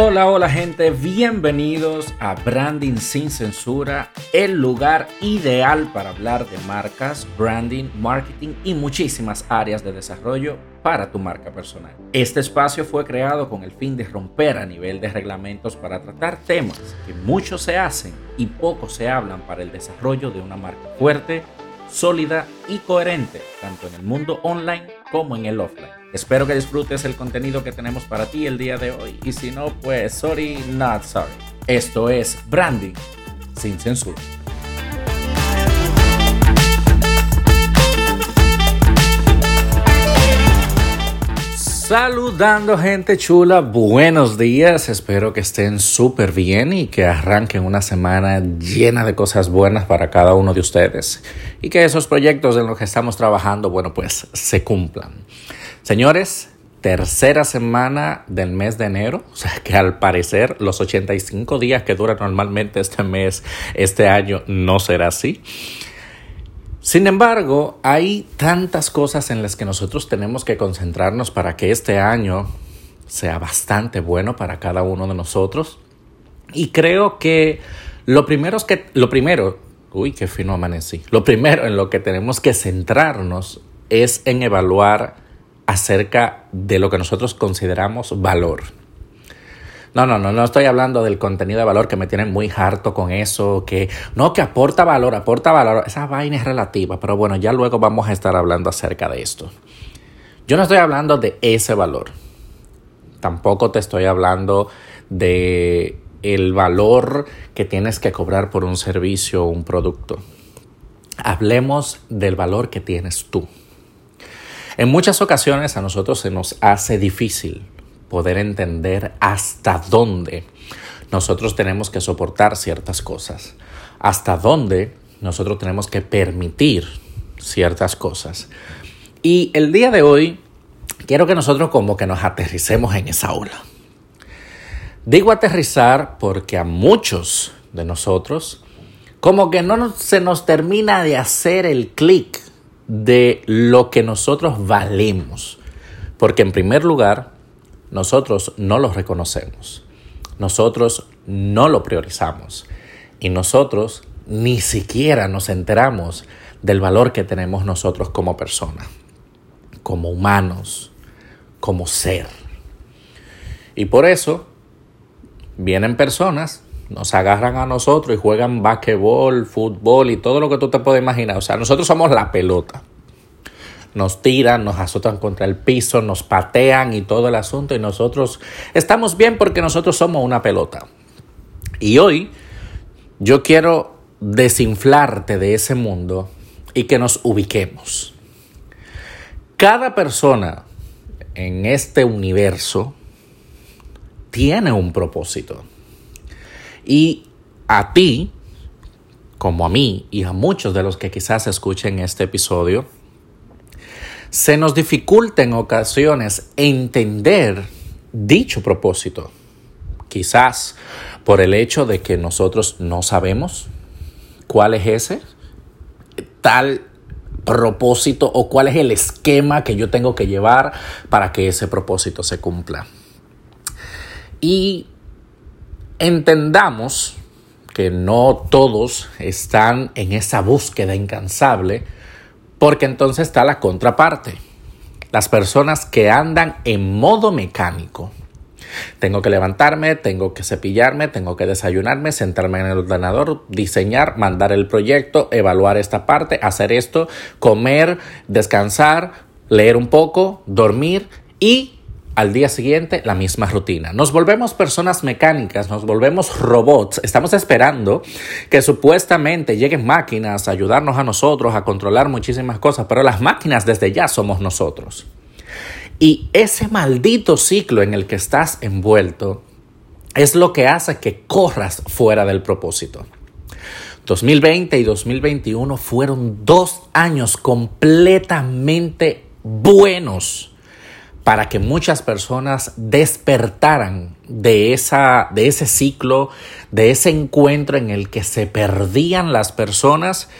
Hola, hola gente, bienvenidos a Branding sin Censura, el lugar ideal para hablar de marcas, branding, marketing y muchísimas áreas de desarrollo para tu marca personal. Este espacio fue creado con el fin de romper a nivel de reglamentos para tratar temas que muchos se hacen y pocos se hablan para el desarrollo de una marca fuerte, sólida y coherente, tanto en el mundo online como en el offline. Espero que disfrutes el contenido que tenemos para ti el día de hoy y si no, pues sorry, not sorry. Esto es Branding sin censura. Saludando gente chula, buenos días, espero que estén súper bien y que arranquen una semana llena de cosas buenas para cada uno de ustedes y que esos proyectos en los que estamos trabajando, bueno, pues se cumplan. Señores, tercera semana del mes de enero, o sea que al parecer los 85 días que dura normalmente este mes, este año, no será así. Sin embargo, hay tantas cosas en las que nosotros tenemos que concentrarnos para que este año sea bastante bueno para cada uno de nosotros. Y creo que lo primero es que, lo primero, uy, qué fino amanecí. Lo primero en lo que tenemos que centrarnos es en evaluar acerca de lo que nosotros consideramos valor. No, no, no, no estoy hablando del contenido de valor que me tienen muy harto con eso, que no, que aporta valor, aporta valor. Esa vaina es relativa, pero bueno, ya luego vamos a estar hablando acerca de esto. Yo no estoy hablando de ese valor. Tampoco te estoy hablando de el valor que tienes que cobrar por un servicio o un producto. Hablemos del valor que tienes tú. En muchas ocasiones a nosotros se nos hace difícil poder entender hasta dónde nosotros tenemos que soportar ciertas cosas, hasta dónde nosotros tenemos que permitir ciertas cosas. Y el día de hoy quiero que nosotros como que nos aterricemos en esa ola. Digo aterrizar porque a muchos de nosotros como que no se nos termina de hacer el clic de lo que nosotros valemos. Porque en primer lugar, nosotros no lo reconocemos, nosotros no lo priorizamos y nosotros ni siquiera nos enteramos del valor que tenemos nosotros como persona, como humanos, como ser. Y por eso vienen personas, nos agarran a nosotros y juegan basquetbol, fútbol y todo lo que tú te puedes imaginar. O sea, nosotros somos la pelota nos tiran, nos azotan contra el piso, nos patean y todo el asunto y nosotros estamos bien porque nosotros somos una pelota. Y hoy yo quiero desinflarte de ese mundo y que nos ubiquemos. Cada persona en este universo tiene un propósito. Y a ti, como a mí y a muchos de los que quizás escuchen este episodio, se nos dificulta en ocasiones entender dicho propósito. Quizás por el hecho de que nosotros no sabemos cuál es ese tal propósito o cuál es el esquema que yo tengo que llevar para que ese propósito se cumpla. Y entendamos que no todos están en esa búsqueda incansable porque entonces está la contraparte. Las personas que andan en modo mecánico. Tengo que levantarme, tengo que cepillarme, tengo que desayunarme, sentarme en el ordenador, diseñar, mandar el proyecto, evaluar esta parte, hacer esto, comer, descansar, leer un poco, dormir y al día siguiente la misma rutina. Nos volvemos personas mecánicas, nos volvemos robots. Estamos esperando que supuestamente lleguen máquinas a ayudarnos a nosotros a controlar muchísimas cosas, pero las máquinas desde ya somos nosotros. Y ese maldito ciclo en el que estás envuelto es lo que hace que corras fuera del propósito. 2020 y 2021 fueron dos años completamente buenos para que muchas personas despertaran de, esa, de ese ciclo, de ese encuentro en el que se perdían las personas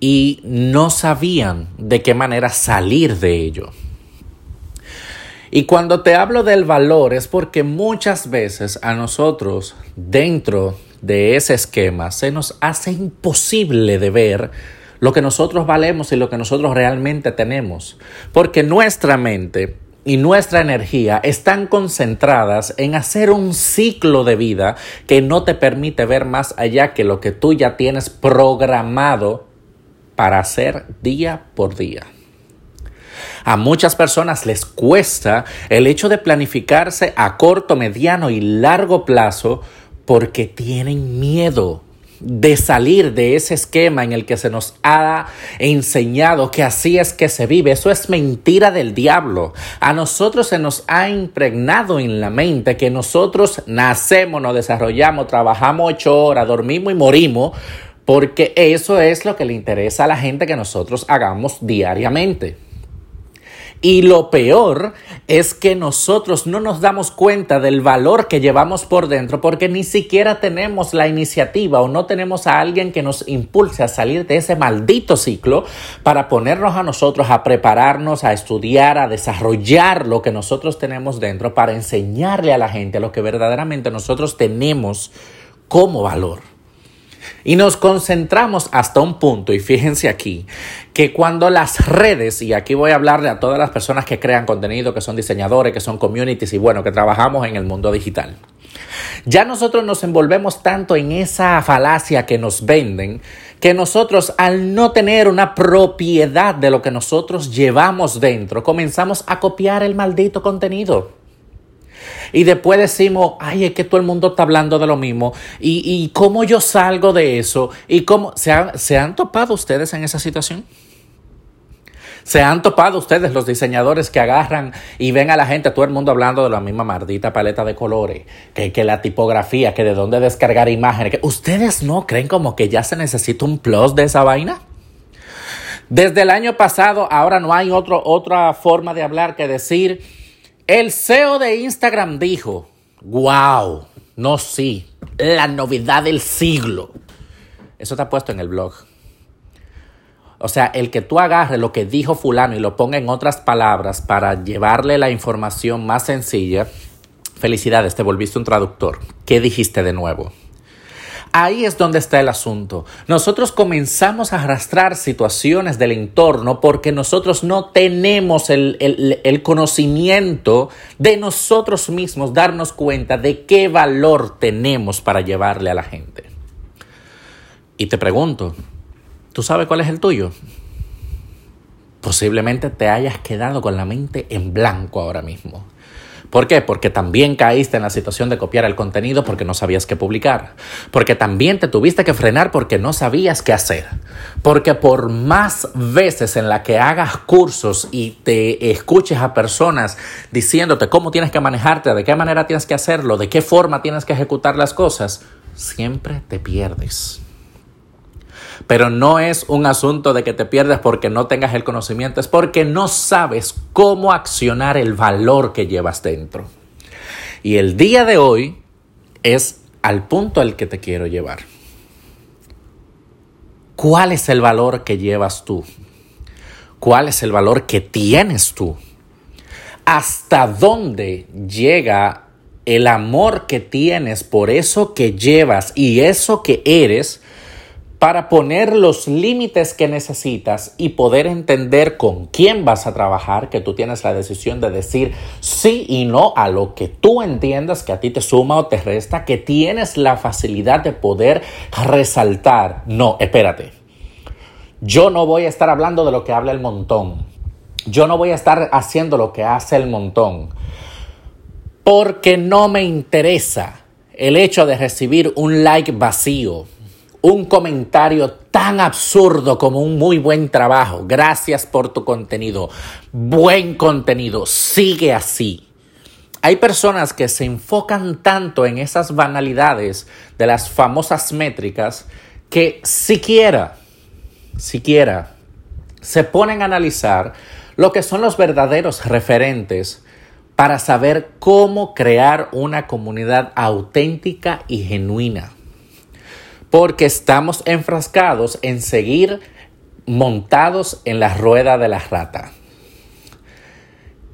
y no sabían de qué manera salir de ello. Y cuando te hablo del valor es porque muchas veces a nosotros dentro de ese esquema se nos hace imposible de ver lo que nosotros valemos y lo que nosotros realmente tenemos. Porque nuestra mente y nuestra energía están concentradas en hacer un ciclo de vida que no te permite ver más allá que lo que tú ya tienes programado para hacer día por día. A muchas personas les cuesta el hecho de planificarse a corto, mediano y largo plazo porque tienen miedo de salir de ese esquema en el que se nos ha enseñado que así es que se vive. Eso es mentira del diablo. A nosotros se nos ha impregnado en la mente que nosotros nacemos, nos desarrollamos, trabajamos ocho horas, dormimos y morimos, porque eso es lo que le interesa a la gente que nosotros hagamos diariamente. Y lo peor es que nosotros no nos damos cuenta del valor que llevamos por dentro porque ni siquiera tenemos la iniciativa o no tenemos a alguien que nos impulse a salir de ese maldito ciclo para ponernos a nosotros a prepararnos, a estudiar, a desarrollar lo que nosotros tenemos dentro para enseñarle a la gente lo que verdaderamente nosotros tenemos como valor. Y nos concentramos hasta un punto, y fíjense aquí, que cuando las redes, y aquí voy a hablarle a todas las personas que crean contenido, que son diseñadores, que son communities y bueno, que trabajamos en el mundo digital. Ya nosotros nos envolvemos tanto en esa falacia que nos venden, que nosotros al no tener una propiedad de lo que nosotros llevamos dentro, comenzamos a copiar el maldito contenido. Y después decimos, ay, es que todo el mundo está hablando de lo mismo. ¿Y, y cómo yo salgo de eso? ¿Y cómo se, se han topado ustedes en esa situación? ¿Se han topado ustedes los diseñadores que agarran y ven a la gente, todo el mundo hablando de la misma maldita paleta de colores, que, que la tipografía, que de dónde descargar imágenes? Que ¿Ustedes no creen como que ya se necesita un plus de esa vaina? Desde el año pasado, ahora no hay otro, otra forma de hablar que decir el CEO de Instagram dijo, wow, no sí, la novedad del siglo. Eso está puesto en el blog. O sea, el que tú agarres lo que dijo fulano y lo ponga en otras palabras para llevarle la información más sencilla, felicidades, te volviste un traductor. ¿Qué dijiste de nuevo? Ahí es donde está el asunto. Nosotros comenzamos a arrastrar situaciones del entorno porque nosotros no tenemos el, el, conocimiento de nosotros mismos, darnos cuenta de qué valor tenemos para llevarle a la gente. Y te pregunto, ¿tú sabes cuál es el tuyo? Posiblemente te hayas quedado con la mente en blanco ahora mismo. ¿Por qué? Porque también caíste en la situación de copiar el contenido porque no sabías qué publicar. Porque también te tuviste que frenar porque no sabías qué hacer. Porque por más veces en la que hagas cursos y te escuches a personas diciéndote cómo tienes que manejarte, de qué manera tienes que hacerlo, de qué forma tienes que ejecutar las cosas, siempre te pierdes. Pero no es un asunto de que te pierdas porque no tengas el conocimiento, es porque no sabes cómo accionar el valor que llevas dentro. Y el día de hoy es al punto al que te quiero llevar. ¿Cuál es el valor que llevas tú? ¿Cuál es el valor que tienes tú? ¿Hasta dónde llega el amor que tienes por eso que llevas y eso que eres para poner los límites que necesitas y poder entender con quién vas a trabajar, que tú tienes la decisión de decir sí y no a lo que tú entiendas que a ti te suma o te resta, que tienes la facilidad de poder resaltar, no, espérate, yo no voy a estar hablando de lo que habla el montón, yo no voy a estar haciendo lo que hace el montón, porque no me interesa el hecho de recibir un like vacío un comentario tan absurdo como un muy buen trabajo. Gracias por tu contenido. Buen contenido. Sigue así. Hay personas que se enfocan tanto en esas banalidades de las famosas métricas que siquiera, siquiera se ponen a analizar lo que son los verdaderos referentes para saber cómo crear una comunidad auténtica y genuina porque estamos enfrascados en seguir montados en la rueda de la rata.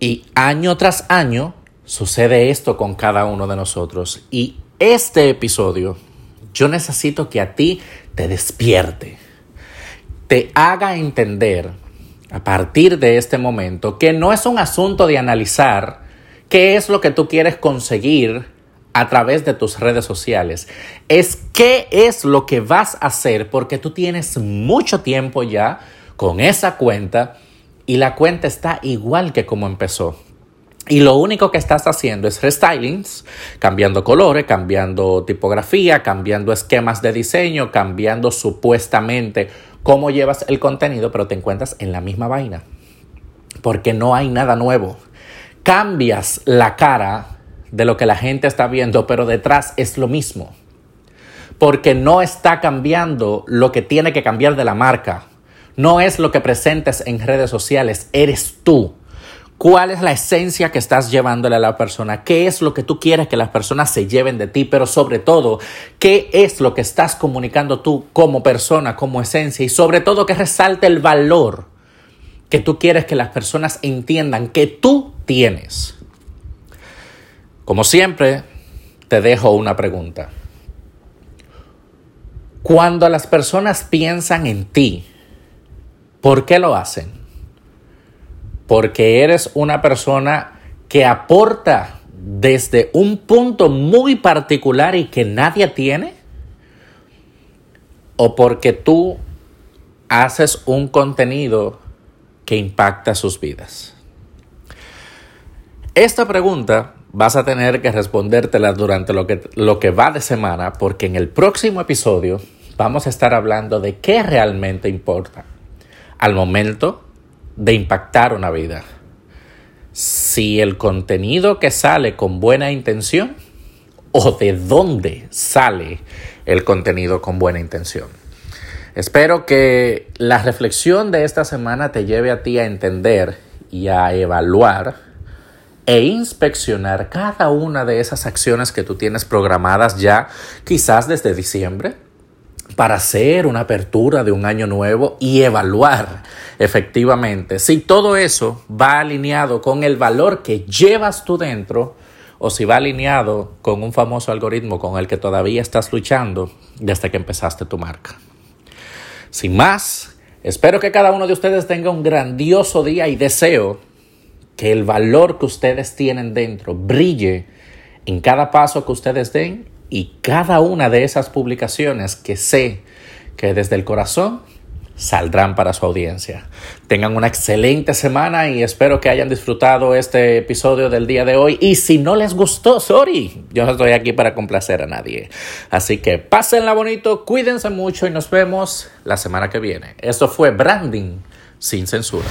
Y año tras año sucede esto con cada uno de nosotros. Y este episodio, yo necesito que a ti te despierte, te haga entender a partir de este momento que no es un asunto de analizar qué es lo que tú quieres conseguir a través de tus redes sociales. Es qué es lo que vas a hacer porque tú tienes mucho tiempo ya con esa cuenta y la cuenta está igual que como empezó. Y lo único que estás haciendo es restylings, cambiando colores, cambiando tipografía, cambiando esquemas de diseño, cambiando supuestamente cómo llevas el contenido, pero te encuentras en la misma vaina. Porque no hay nada nuevo. Cambias la cara de lo que la gente está viendo, pero detrás es lo mismo. Porque no está cambiando lo que tiene que cambiar de la marca. No es lo que presentes en redes sociales, eres tú. ¿Cuál es la esencia que estás llevándole a la persona? ¿Qué es lo que tú quieres que las personas se lleven de ti? Pero sobre todo, ¿qué es lo que estás comunicando tú como persona, como esencia? Y sobre todo, que resalte el valor que tú quieres que las personas entiendan que tú tienes. Como siempre, te dejo una pregunta. Cuando las personas piensan en ti, ¿por qué lo hacen? Porque eres una persona que aporta desde un punto muy particular y que nadie tiene? ¿O porque tú haces un contenido que impacta sus vidas? Esta pregunta vas a tener que respondértela durante lo que, lo que va de semana, porque en el próximo episodio vamos a estar hablando de qué realmente importa al momento de impactar una vida. Si el contenido que sale con buena intención o de dónde sale el contenido con buena intención. Espero que la reflexión de esta semana te lleve a ti a entender y a evaluar e inspeccionar cada una de esas acciones que tú tienes programadas ya quizás desde diciembre para hacer una apertura de un año nuevo y evaluar efectivamente si todo eso va alineado con el valor que llevas tú dentro o si va alineado con un famoso algoritmo con el que todavía estás luchando desde que empezaste tu marca. Sin más, espero que cada uno de ustedes tenga un grandioso día y deseo que el valor que ustedes tienen dentro brille en cada paso que ustedes den y cada una de esas publicaciones que sé que desde el corazón saldrán para su audiencia. Tengan una excelente semana y espero que hayan disfrutado este episodio del día de hoy. Y si no les gustó, sorry, yo no estoy aquí para complacer a nadie. Así que pásenla bonito, cuídense mucho y nos vemos la semana que viene. Esto fue Branding sin censura.